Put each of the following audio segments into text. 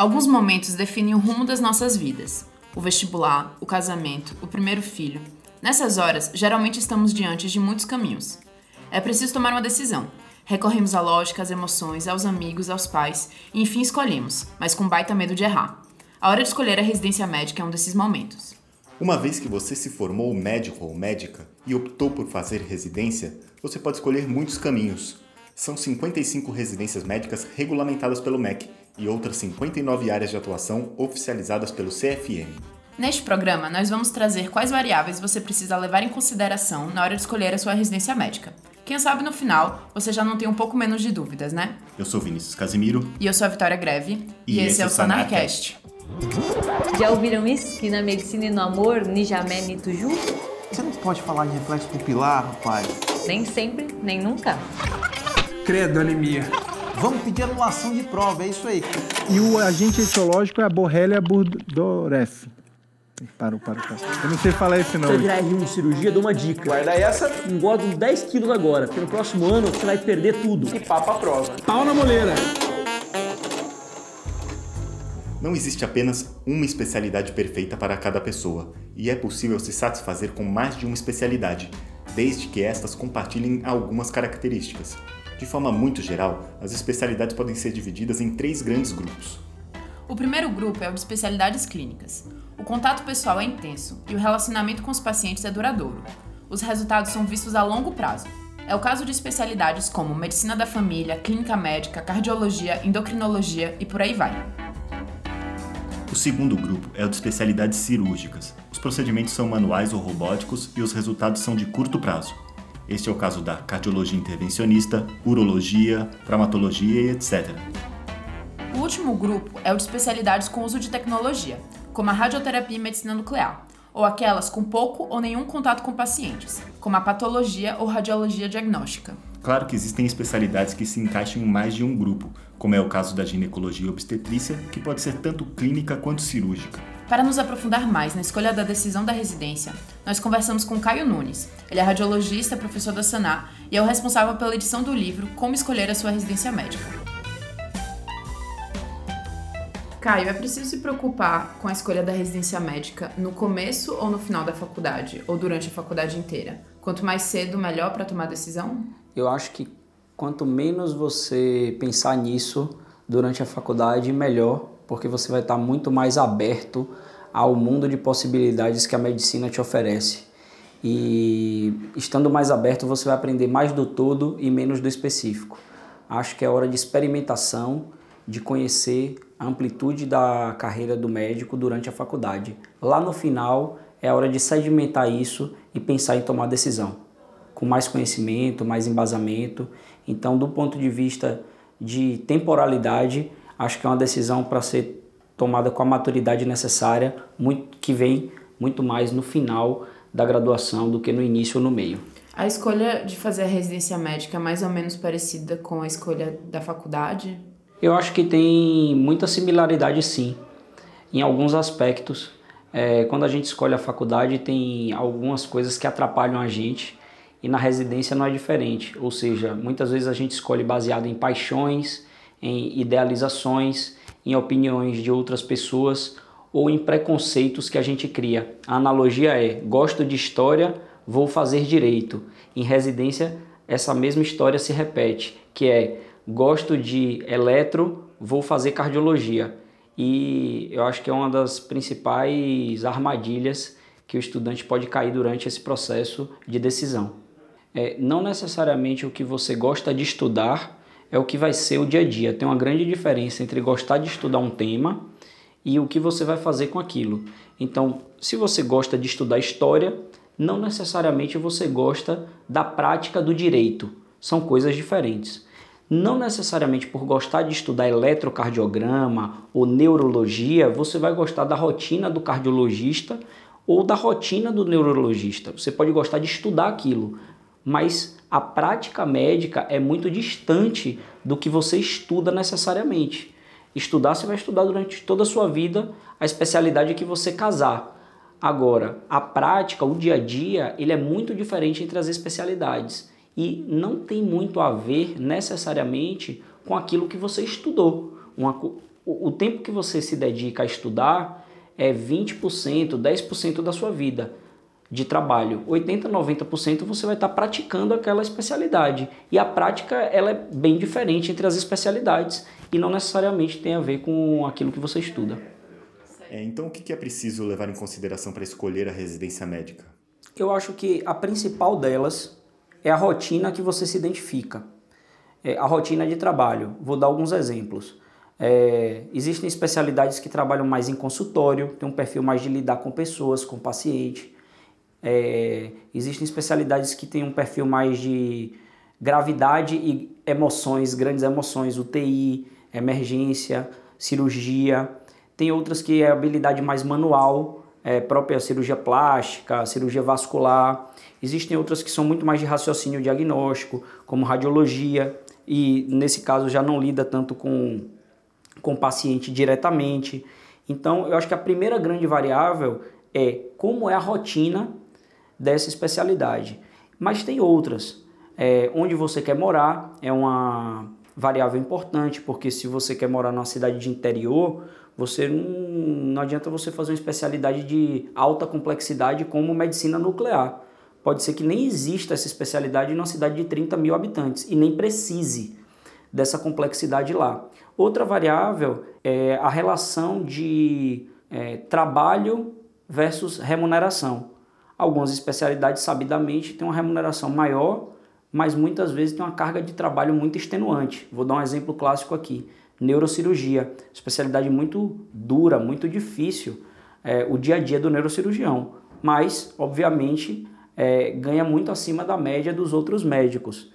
Alguns momentos definem o rumo das nossas vidas. O vestibular, o casamento, o primeiro filho. Nessas horas, geralmente estamos diante de muitos caminhos. É preciso tomar uma decisão. Recorremos à lógica, às emoções, aos amigos, aos pais e enfim escolhemos, mas com baita medo de errar. A hora de escolher a residência médica é um desses momentos. Uma vez que você se formou médico ou médica e optou por fazer residência, você pode escolher muitos caminhos. São 55 residências médicas regulamentadas pelo MEC e outras 59 áreas de atuação oficializadas pelo CFM. Neste programa, nós vamos trazer quais variáveis você precisa levar em consideração na hora de escolher a sua residência médica. Quem sabe no final você já não tem um pouco menos de dúvidas, né? Eu sou Vinícius Casimiro. E eu sou a Vitória Greve. E, e esse, é o Sanarcast. Já ouviram isso? Que na medicina e no amor, Nijamé Nituju? Você não pode falar de reflexo pupilar, rapaz. Nem sempre, nem nunca. Credo, anemia. Vamos pedir anulação de prova, é isso aí. E o agente etiológico é a Borrelia burgdorferi. Parou, parou, parou. Eu não sei falar esse nome. Se você virar R1 de cirurgia, dou uma dica. Guarda essa. Engorda uns 10 quilos agora, porque no próximo ano você vai perder tudo. E papa a prova. Pau na moleira. Não existe apenas uma especialidade perfeita para cada pessoa, e é possível se satisfazer com mais de uma especialidade, desde que estas compartilhem algumas características. De forma muito geral, as especialidades podem ser divididas em três grandes grupos. O primeiro grupo é o de especialidades clínicas. O contato pessoal é intenso e o relacionamento com os pacientes é duradouro. Os resultados são vistos a longo prazo. É o caso de especialidades como medicina da família, clínica médica, cardiologia, endocrinologia e por aí vai. O segundo grupo é o de especialidades cirúrgicas. Os procedimentos são manuais ou robóticos e os resultados são de curto prazo. Este é o caso da cardiologia intervencionista, urologia, traumatologia e etc. O último grupo é o de especialidades com uso de tecnologia, como a radioterapia e medicina nuclear, ou aquelas com pouco ou nenhum contato com pacientes, como a patologia ou radiologia diagnóstica. Claro que existem especialidades que se encaixam em mais de um grupo, como é o caso da ginecologia e obstetrícia, que pode ser tanto clínica quanto cirúrgica. Para nos aprofundar mais na escolha da decisão da residência, nós conversamos com Caio Nunes. Ele é radiologista, professor da Sanar e é o responsável pela edição do livro Como Escolher a Sua Residência Médica. Caio, é preciso se preocupar com a escolha da residência médica no começo ou no final da faculdade, ou durante a faculdade inteira? Quanto mais cedo, melhor para tomar decisão? Eu acho que quanto menos você pensar nisso durante a faculdade, melhor, porque você vai estar muito mais aberto ao mundo de possibilidades que a medicina te oferece. E estando mais aberto, você vai aprender mais do todo e menos do específico. Acho que é hora de experimentação, de conhecer a amplitude da carreira do médico durante a faculdade. Lá no final, é hora de sedimentar isso e pensar em tomar decisão com mais conhecimento, mais embasamento. Então, do ponto de vista de temporalidade, acho que é uma decisão para ser tomada com a maturidade necessária, muito, que vem muito mais no final da graduação do que no início ou no meio. A escolha de fazer a residência médica é mais ou menos parecida com a escolha da faculdade? Eu acho que tem muita similaridade, sim, em alguns aspectos. É, quando a gente escolhe a faculdade, tem algumas coisas que atrapalham a gente e na residência não é diferente, ou seja, muitas vezes a gente escolhe baseado em paixões, em idealizações, em opiniões de outras pessoas ou em preconceitos que a gente cria. A analogia é: gosto de história, vou fazer direito. Em residência, essa mesma história se repete, que é gosto de eletro, vou fazer cardiologia. E eu acho que é uma das principais armadilhas que o estudante pode cair durante esse processo de decisão é, não necessariamente o que você gosta de estudar é o que vai ser o dia a dia. Tem uma grande diferença entre gostar de estudar um tema e o que você vai fazer com aquilo. Então, se você gosta de estudar história, não necessariamente você gosta da prática do direito. São coisas diferentes. Não necessariamente por gostar de estudar eletrocardiograma ou neurologia, você vai gostar da rotina do cardiologista ou da rotina do neurologista. Você pode gostar de estudar aquilo, mas a prática médica é muito distante do que você estuda necessariamente. Estudar, você vai estudar durante toda a sua vida a especialidade que você casar. Agora, a prática, o dia a dia, ele é muito diferente entre as especialidades e não tem muito a ver necessariamente com aquilo que você estudou. Uma, o, o tempo que você se dedica a estudar é 20%, 10% da sua vida de trabalho. 80, 90% você vai estar praticando aquela especialidade. E a prática ela é bem diferente entre as especialidades e não necessariamente tem a ver com aquilo que você estuda. É, então, o que é preciso levar em consideração para escolher a residência médica? Eu acho que a principal delas é a rotina que você se identifica. É a rotina de trabalho. Vou dar alguns exemplos. É, existem especialidades que trabalham mais em consultório, tem um perfil mais de lidar com pessoas, com paciente. É, existem especialidades que têm um perfil mais de gravidade e emoções, grandes emoções, UTI, emergência, cirurgia. Tem outras que é habilidade mais manual, é, própria cirurgia plástica, cirurgia vascular. Existem outras que são muito mais de raciocínio diagnóstico, como radiologia, e nesse caso já não lida tanto com, com o paciente diretamente. Então, eu acho que a primeira grande variável é como é a rotina dessa especialidade. Mas tem outras. É, onde você quer morar é uma variável importante, porque se você quer morar numa cidade de interior, você não, não adianta você fazer uma especialidade de alta complexidade como medicina nuclear. Pode ser que nem exista essa especialidade numa cidade de 30 mil habitantes e nem precise dessa complexidade lá. Outra variável é a relação de é, trabalho versus remuneração. Algumas especialidades, sabidamente, têm uma remuneração maior, mas muitas vezes tem uma carga de trabalho muito extenuante. Vou dar um exemplo clássico aqui: neurocirurgia, especialidade muito dura, muito difícil, é, o dia a dia do neurocirurgião, mas, obviamente, é, ganha muito acima da média dos outros médicos.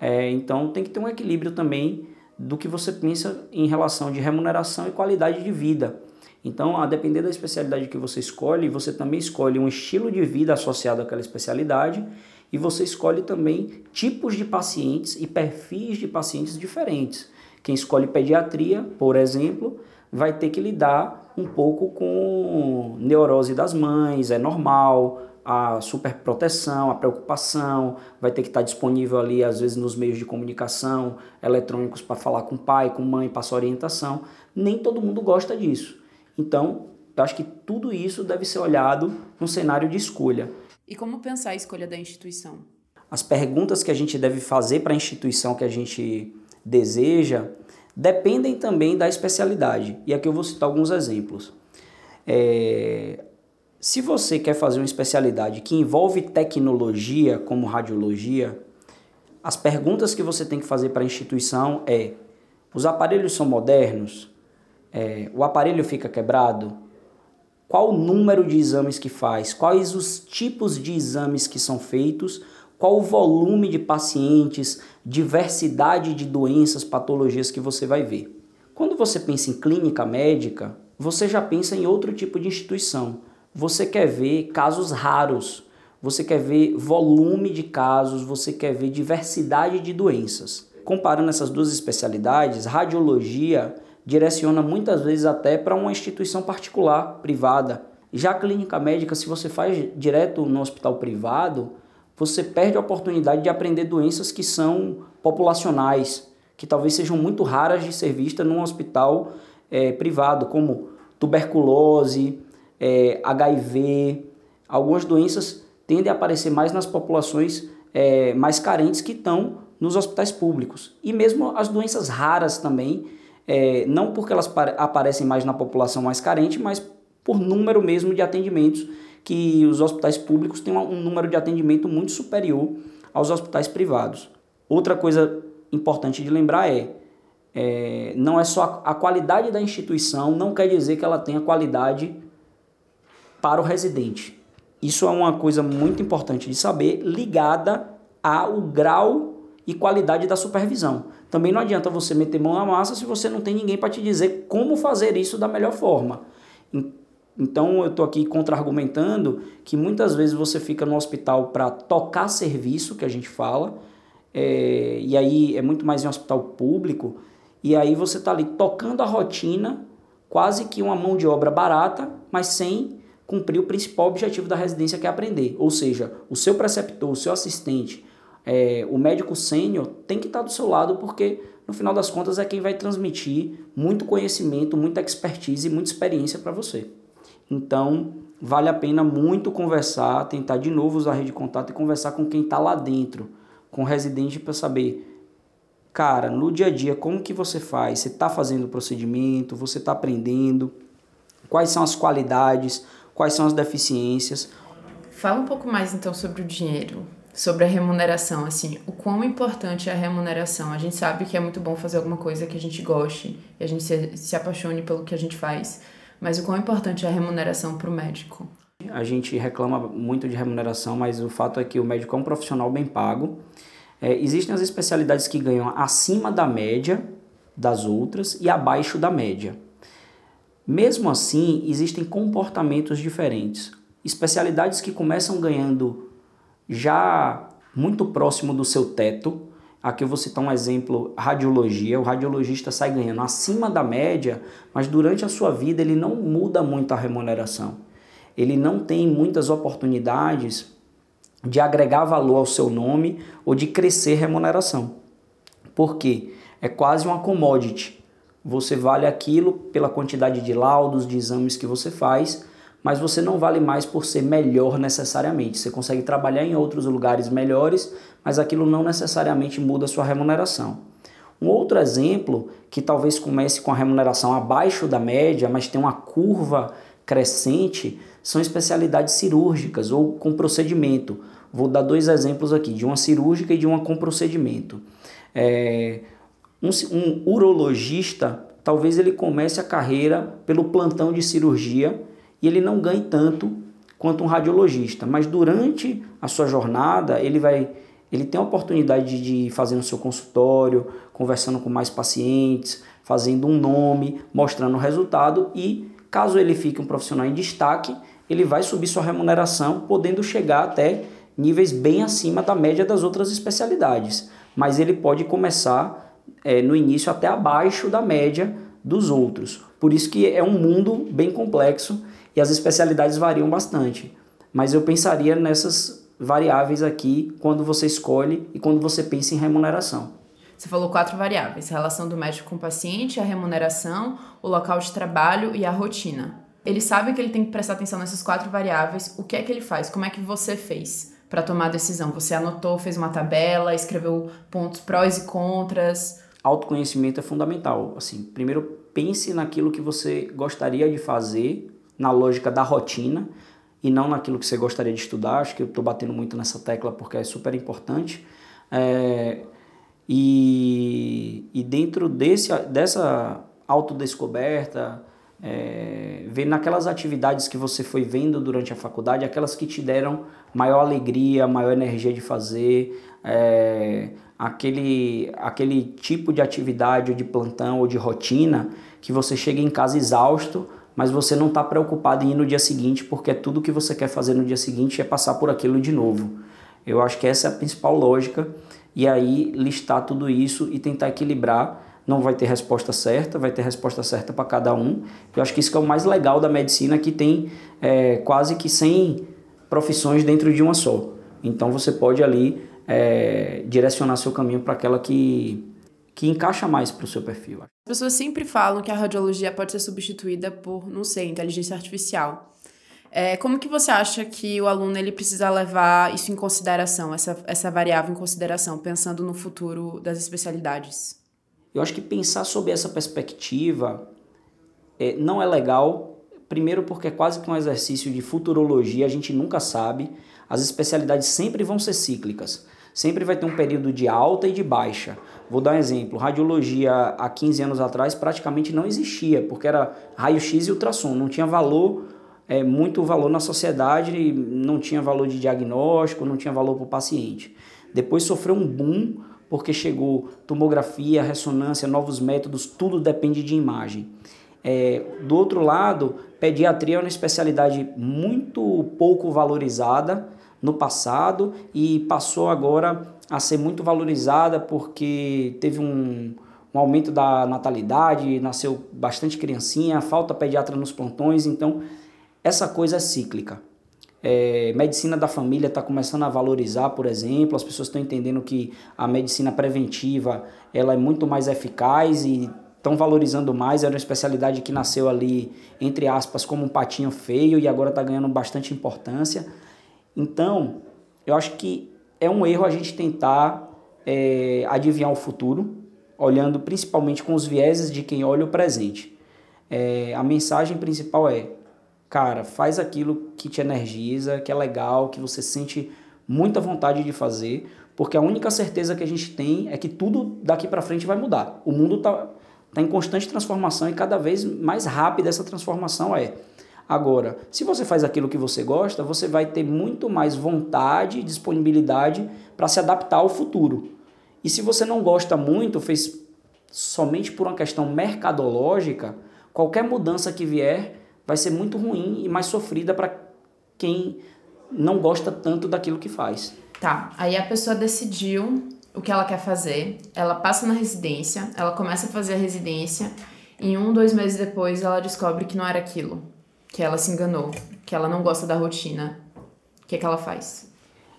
É, então, tem que ter um equilíbrio também do que você pensa em relação de remuneração e qualidade de vida. Então, a depender da especialidade que você escolhe, você também escolhe um estilo de vida associado àquela especialidade e você escolhe também tipos de pacientes e perfis de pacientes diferentes. Quem escolhe pediatria, por exemplo, vai ter que lidar um pouco com neurose das mães, é normal, a superproteção, a preocupação, vai ter que estar disponível ali, às vezes, nos meios de comunicação eletrônicos para falar com pai, com mãe, passar orientação. Nem todo mundo gosta disso. Então, eu acho que tudo isso deve ser olhado no cenário de escolha. E como pensar a escolha da instituição? As perguntas que a gente deve fazer para a instituição que a gente deseja dependem também da especialidade. E aqui eu vou citar alguns exemplos. É... Se você quer fazer uma especialidade que envolve tecnologia, como radiologia, as perguntas que você tem que fazer para a instituição é: os aparelhos são modernos? É, o aparelho fica quebrado, qual o número de exames que faz, quais os tipos de exames que são feitos, qual o volume de pacientes, diversidade de doenças, patologias que você vai ver. Quando você pensa em clínica médica, você já pensa em outro tipo de instituição. Você quer ver casos raros, você quer ver volume de casos, você quer ver diversidade de doenças. Comparando essas duas especialidades, radiologia direciona muitas vezes até para uma instituição particular, privada. Já a clínica médica, se você faz direto no hospital privado, você perde a oportunidade de aprender doenças que são populacionais, que talvez sejam muito raras de ser vistas num hospital é, privado, como tuberculose, é, HIV. Algumas doenças tendem a aparecer mais nas populações é, mais carentes que estão nos hospitais públicos. E mesmo as doenças raras também, é, não porque elas aparecem mais na população mais carente, mas por número mesmo de atendimentos, que os hospitais públicos têm um número de atendimento muito superior aos hospitais privados. Outra coisa importante de lembrar é, é não é só a, a qualidade da instituição, não quer dizer que ela tenha qualidade para o residente. Isso é uma coisa muito importante de saber, ligada ao grau e qualidade da supervisão. Também não adianta você meter mão na massa se você não tem ninguém para te dizer como fazer isso da melhor forma. Então eu estou aqui contra-argumentando que muitas vezes você fica no hospital para tocar serviço, que a gente fala, é, e aí é muito mais em um hospital público, e aí você está ali tocando a rotina, quase que uma mão de obra barata, mas sem cumprir o principal objetivo da residência que é aprender. Ou seja, o seu preceptor, o seu assistente, é, o médico sênior tem que estar do seu lado porque no final das contas é quem vai transmitir muito conhecimento, muita expertise e muita experiência para você. Então, vale a pena muito conversar, tentar de novo usar a rede de contato e conversar com quem está lá dentro, com o residente para saber, cara, no dia a dia, como que você faz? Você está fazendo o procedimento? Você está aprendendo? Quais são as qualidades? Quais são as deficiências? Fala um pouco mais então sobre o dinheiro sobre a remuneração, assim, o quão importante é a remuneração. A gente sabe que é muito bom fazer alguma coisa que a gente goste e a gente se, se apaixone pelo que a gente faz, mas o quão importante é a remuneração para o médico? A gente reclama muito de remuneração, mas o fato é que o médico é um profissional bem pago. É, existem as especialidades que ganham acima da média das outras e abaixo da média. Mesmo assim, existem comportamentos diferentes. Especialidades que começam ganhando já muito próximo do seu teto. Aqui eu vou citar um exemplo, radiologia. O radiologista sai ganhando acima da média, mas durante a sua vida ele não muda muito a remuneração. Ele não tem muitas oportunidades de agregar valor ao seu nome ou de crescer remuneração. Por quê? É quase uma commodity. Você vale aquilo pela quantidade de laudos, de exames que você faz, mas você não vale mais por ser melhor necessariamente. Você consegue trabalhar em outros lugares melhores, mas aquilo não necessariamente muda a sua remuneração. Um outro exemplo, que talvez comece com a remuneração abaixo da média, mas tem uma curva crescente, são especialidades cirúrgicas ou com procedimento. Vou dar dois exemplos aqui, de uma cirúrgica e de uma com procedimento. É, um, um urologista, talvez ele comece a carreira pelo plantão de cirurgia e ele não ganhe tanto quanto um radiologista, mas durante a sua jornada ele vai ele tem a oportunidade de fazer no seu consultório, conversando com mais pacientes, fazendo um nome, mostrando o resultado e caso ele fique um profissional em destaque, ele vai subir sua remuneração, podendo chegar até níveis bem acima da média das outras especialidades. Mas ele pode começar é, no início até abaixo da média dos outros. Por isso que é um mundo bem complexo e as especialidades variam bastante. Mas eu pensaria nessas variáveis aqui quando você escolhe e quando você pensa em remuneração. Você falou quatro variáveis: a relação do médico com o paciente, a remuneração, o local de trabalho e a rotina. Ele sabe que ele tem que prestar atenção nessas quatro variáveis. O que é que ele faz? Como é que você fez para tomar a decisão? Você anotou, fez uma tabela, escreveu pontos prós e contras? Autoconhecimento é fundamental. Assim, primeiro pense naquilo que você gostaria de fazer na lógica da rotina e não naquilo que você gostaria de estudar. Acho que eu estou batendo muito nessa tecla porque é super importante. É, e, e dentro desse, dessa autodescoberta, é, ver naquelas atividades que você foi vendo durante a faculdade, aquelas que te deram maior alegria, maior energia de fazer, é, aquele, aquele tipo de atividade ou de plantão ou de rotina que você chega em casa exausto, mas você não está preocupado em ir no dia seguinte, porque tudo que você quer fazer no dia seguinte é passar por aquilo de novo. Eu acho que essa é a principal lógica, e aí listar tudo isso e tentar equilibrar. Não vai ter resposta certa, vai ter resposta certa para cada um. Eu acho que isso que é o mais legal da medicina, que tem é, quase que 100 profissões dentro de uma só. Então você pode ali é, direcionar seu caminho para aquela que que encaixa mais para o seu perfil. As pessoas sempre falam que a radiologia pode ser substituída por, não sei, inteligência artificial. É, como que você acha que o aluno ele precisa levar isso em consideração, essa, essa variável em consideração, pensando no futuro das especialidades? Eu acho que pensar sob essa perspectiva é, não é legal. Primeiro, porque é quase que um exercício de futurologia, a gente nunca sabe. As especialidades sempre vão ser cíclicas sempre vai ter um período de alta e de baixa. Vou dar um exemplo: radiologia há 15 anos atrás praticamente não existia, porque era raio-x e ultrassom, não tinha valor, é, muito valor na sociedade, não tinha valor de diagnóstico, não tinha valor para o paciente. Depois sofreu um boom porque chegou tomografia, ressonância, novos métodos, tudo depende de imagem. É, do outro lado, pediatria é uma especialidade muito pouco valorizada no passado e passou agora a ser muito valorizada porque teve um, um aumento da natalidade, nasceu bastante criancinha, falta pediatra nos plantões, então essa coisa é cíclica. É, medicina da família está começando a valorizar, por exemplo, as pessoas estão entendendo que a medicina preventiva ela é muito mais eficaz e estão valorizando mais. Era uma especialidade que nasceu ali, entre aspas, como um patinho feio e agora está ganhando bastante importância. Então, eu acho que é um erro a gente tentar é, adivinhar o futuro, olhando principalmente com os vieses de quem olha o presente. É, a mensagem principal é cara, faz aquilo que te energiza, que é legal, que você sente muita vontade de fazer, porque a única certeza que a gente tem é que tudo daqui para frente vai mudar. O mundo tá, tá em constante transformação e cada vez mais rápida essa transformação é. Agora, se você faz aquilo que você gosta, você vai ter muito mais vontade e disponibilidade para se adaptar ao futuro. E se você não gosta muito, fez somente por uma questão mercadológica, qualquer mudança que vier vai ser muito ruim e mais sofrida para quem não gosta tanto daquilo que faz. Tá, aí a pessoa decidiu o que ela quer fazer, ela passa na residência, ela começa a fazer a residência, e um, dois meses depois ela descobre que não era aquilo, que ela se enganou, que ela não gosta da rotina. O que, é que ela faz?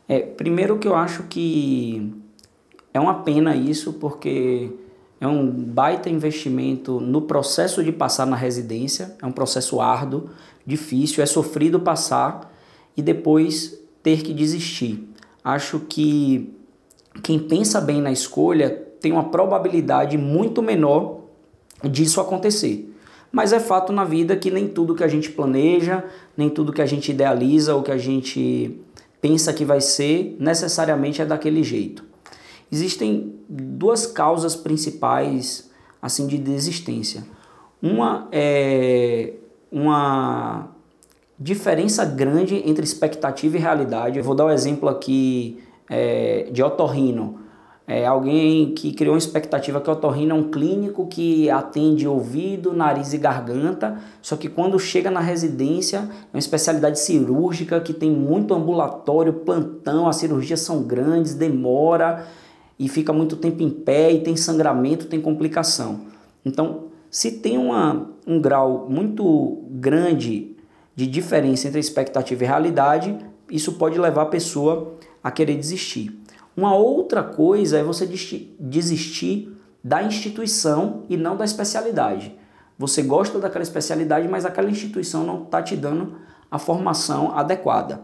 É, primeiro que eu acho que é uma pena isso, porque é um baita investimento no processo de passar na residência, é um processo árduo, difícil, é sofrido passar e depois ter que desistir. Acho que quem pensa bem na escolha tem uma probabilidade muito menor disso acontecer. Mas é fato na vida que nem tudo que a gente planeja, nem tudo que a gente idealiza ou que a gente pensa que vai ser, necessariamente é daquele jeito. Existem duas causas principais assim de desistência. Uma é uma diferença grande entre expectativa e realidade. Eu vou dar o um exemplo aqui é, de otorrino. É alguém que criou uma expectativa que o otorrino é um clínico que atende ouvido, nariz e garganta, só que quando chega na residência é uma especialidade cirúrgica que tem muito ambulatório, plantão, as cirurgias são grandes, demora e fica muito tempo em pé e tem sangramento, tem complicação. Então, se tem uma, um grau muito grande de diferença entre expectativa e realidade, isso pode levar a pessoa a querer desistir. Uma outra coisa é você desistir da instituição e não da especialidade. Você gosta daquela especialidade, mas aquela instituição não está te dando a formação adequada.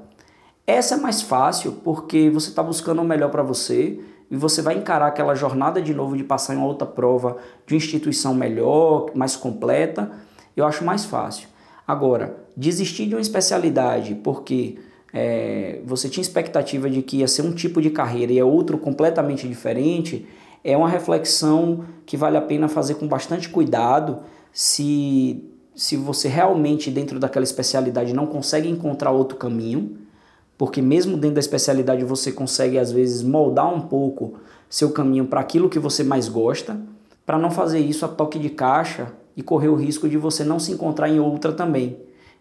Essa é mais fácil porque você está buscando o melhor para você, e você vai encarar aquela jornada de novo de passar em uma outra prova de instituição melhor, mais completa, eu acho mais fácil. Agora, desistir de uma especialidade porque é, você tinha expectativa de que ia ser um tipo de carreira e é outro completamente diferente, é uma reflexão que vale a pena fazer com bastante cuidado se, se você realmente, dentro daquela especialidade, não consegue encontrar outro caminho porque mesmo dentro da especialidade você consegue às vezes moldar um pouco seu caminho para aquilo que você mais gosta, para não fazer isso a toque de caixa e correr o risco de você não se encontrar em outra também.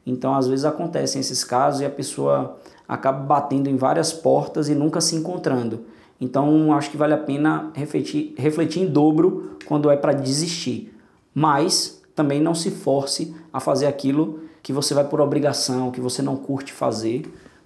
Então, às vezes acontecem esses casos e a pessoa acaba batendo em várias portas e nunca se encontrando. Então, acho que vale a pena refletir, refletir em dobro quando é para desistir. Mas também não se force a fazer aquilo que você vai por obrigação, que você não curte fazer,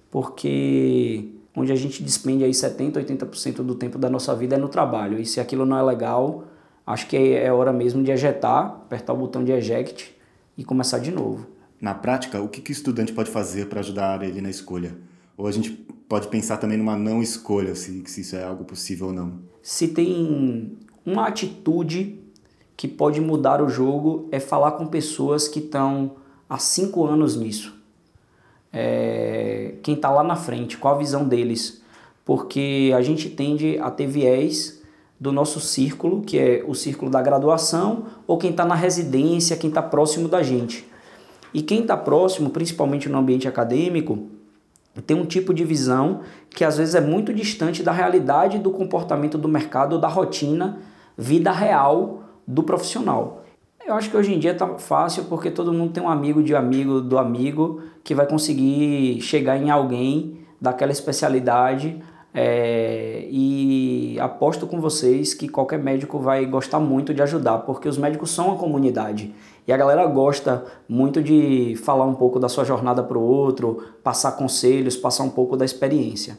porque onde a gente despende aí 70, 80% do tempo da nossa vida é no trabalho. E se aquilo não é legal, acho que é hora mesmo de ejetar, apertar o botão de eject e começar de novo. Na prática, o que, que o estudante pode fazer para ajudar ele na escolha? Ou a gente pode pensar também numa não escolha, se, se isso é algo possível ou não? Se tem uma atitude que pode mudar o jogo, é falar com pessoas que estão há cinco anos nisso é, quem está lá na frente, qual a visão deles, porque a gente tende a ter viés do nosso círculo, que é o círculo da graduação, ou quem está na residência, quem está próximo da gente. E quem está próximo, principalmente no ambiente acadêmico, tem um tipo de visão que às vezes é muito distante da realidade do comportamento do mercado, da rotina, vida real do profissional. Eu acho que hoje em dia tá fácil porque todo mundo tem um amigo de amigo do amigo que vai conseguir chegar em alguém daquela especialidade É, e aposto com vocês que qualquer médico vai gostar muito de ajudar, porque os médicos são uma comunidade e a galera gosta muito de falar um pouco da sua jornada para o outro, passar conselhos, passar um pouco da experiência.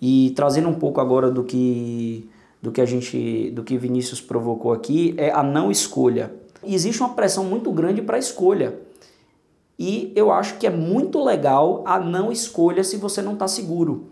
E trazendo um pouco agora do que do que a gente, do que Vinícius provocou aqui é a não escolha. Existe uma pressão muito grande para a escolha. E eu acho que é muito legal a não escolha se você não está seguro.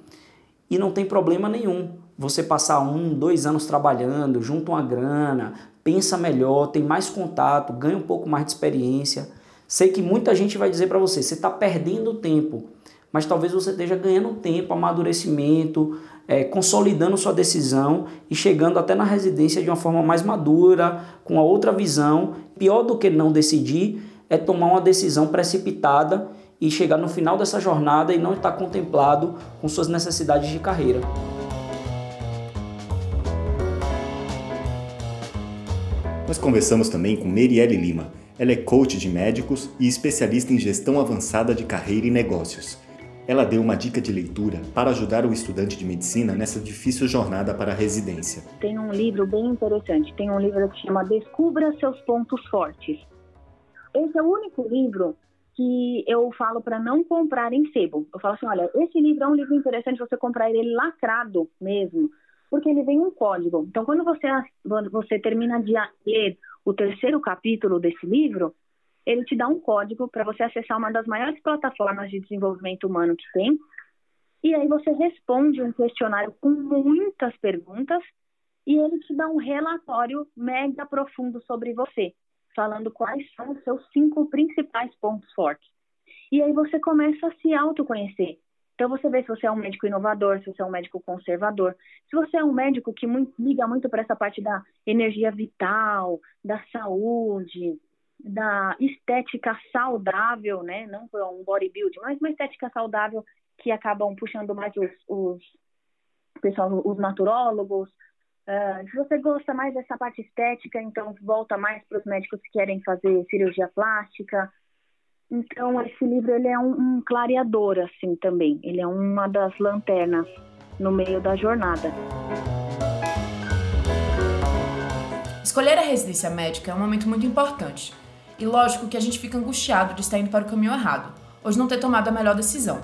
E não tem problema nenhum você passar um, dois anos trabalhando, junta uma grana, pensa melhor, tem mais contato, ganha um pouco mais de experiência. Sei que muita gente vai dizer para você, você está perdendo tempo, mas talvez você esteja ganhando tempo, amadurecimento, é, consolidando sua decisão e chegando até na residência de uma forma mais madura, com uma outra visão. Pior do que não decidir é tomar uma decisão precipitada e chegar no final dessa jornada e não estar contemplado com suas necessidades de carreira. Nós conversamos também com Merielle Lima. Ela é coach de médicos e especialista em gestão avançada de carreira e negócios. Ela deu uma dica de leitura para ajudar o estudante de medicina nessa difícil jornada para a residência. Tem um livro bem interessante, tem um livro que chama Descubra seus pontos fortes. Esse é o único livro que eu falo para não comprar em sebo. Eu falo assim, olha, esse livro é um livro interessante você comprar ele lacrado mesmo, porque ele vem um código. Então, quando você, você termina de ler o terceiro capítulo desse livro, ele te dá um código para você acessar uma das maiores plataformas de desenvolvimento humano que tem. E aí você responde um questionário com muitas perguntas e ele te dá um relatório mega profundo sobre você, falando quais são os seus cinco principais pontos fortes. E aí você começa a se autoconhecer. Então você vê se você é um médico inovador, se você é um médico conservador, se você é um médico que muito, liga muito para essa parte da energia vital, da saúde, da estética saudável, né? Não um bodybuilding, mas uma estética saudável que acabam puxando mais os, os pessoal, os naturólogos. Uh, se você gosta mais dessa parte estética, então volta mais para os médicos que querem fazer cirurgia plástica. Então esse livro ele é um, um clareador assim também. Ele é uma das lanternas no meio da jornada. Escolher a residência médica é um momento muito importante e lógico que a gente fica angustiado de estar indo para o caminho errado, ou de não ter tomado a melhor decisão.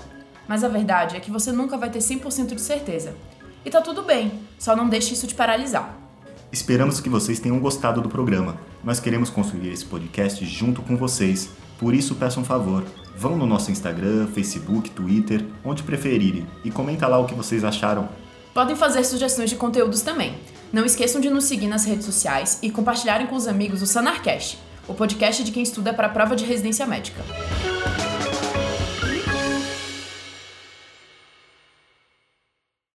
Mas a verdade é que você nunca vai ter 100% de certeza. E tá tudo bem, só não deixe isso te paralisar. Esperamos que vocês tenham gostado do programa. Nós queremos construir esse podcast junto com vocês. Por isso, peço um favor. Vão no nosso Instagram, Facebook, Twitter, onde preferirem, e comenta lá o que vocês acharam. Podem fazer sugestões de conteúdos também. Não esqueçam de nos seguir nas redes sociais e compartilharem com os amigos o Sanarcast o podcast de quem estuda para a prova de residência médica.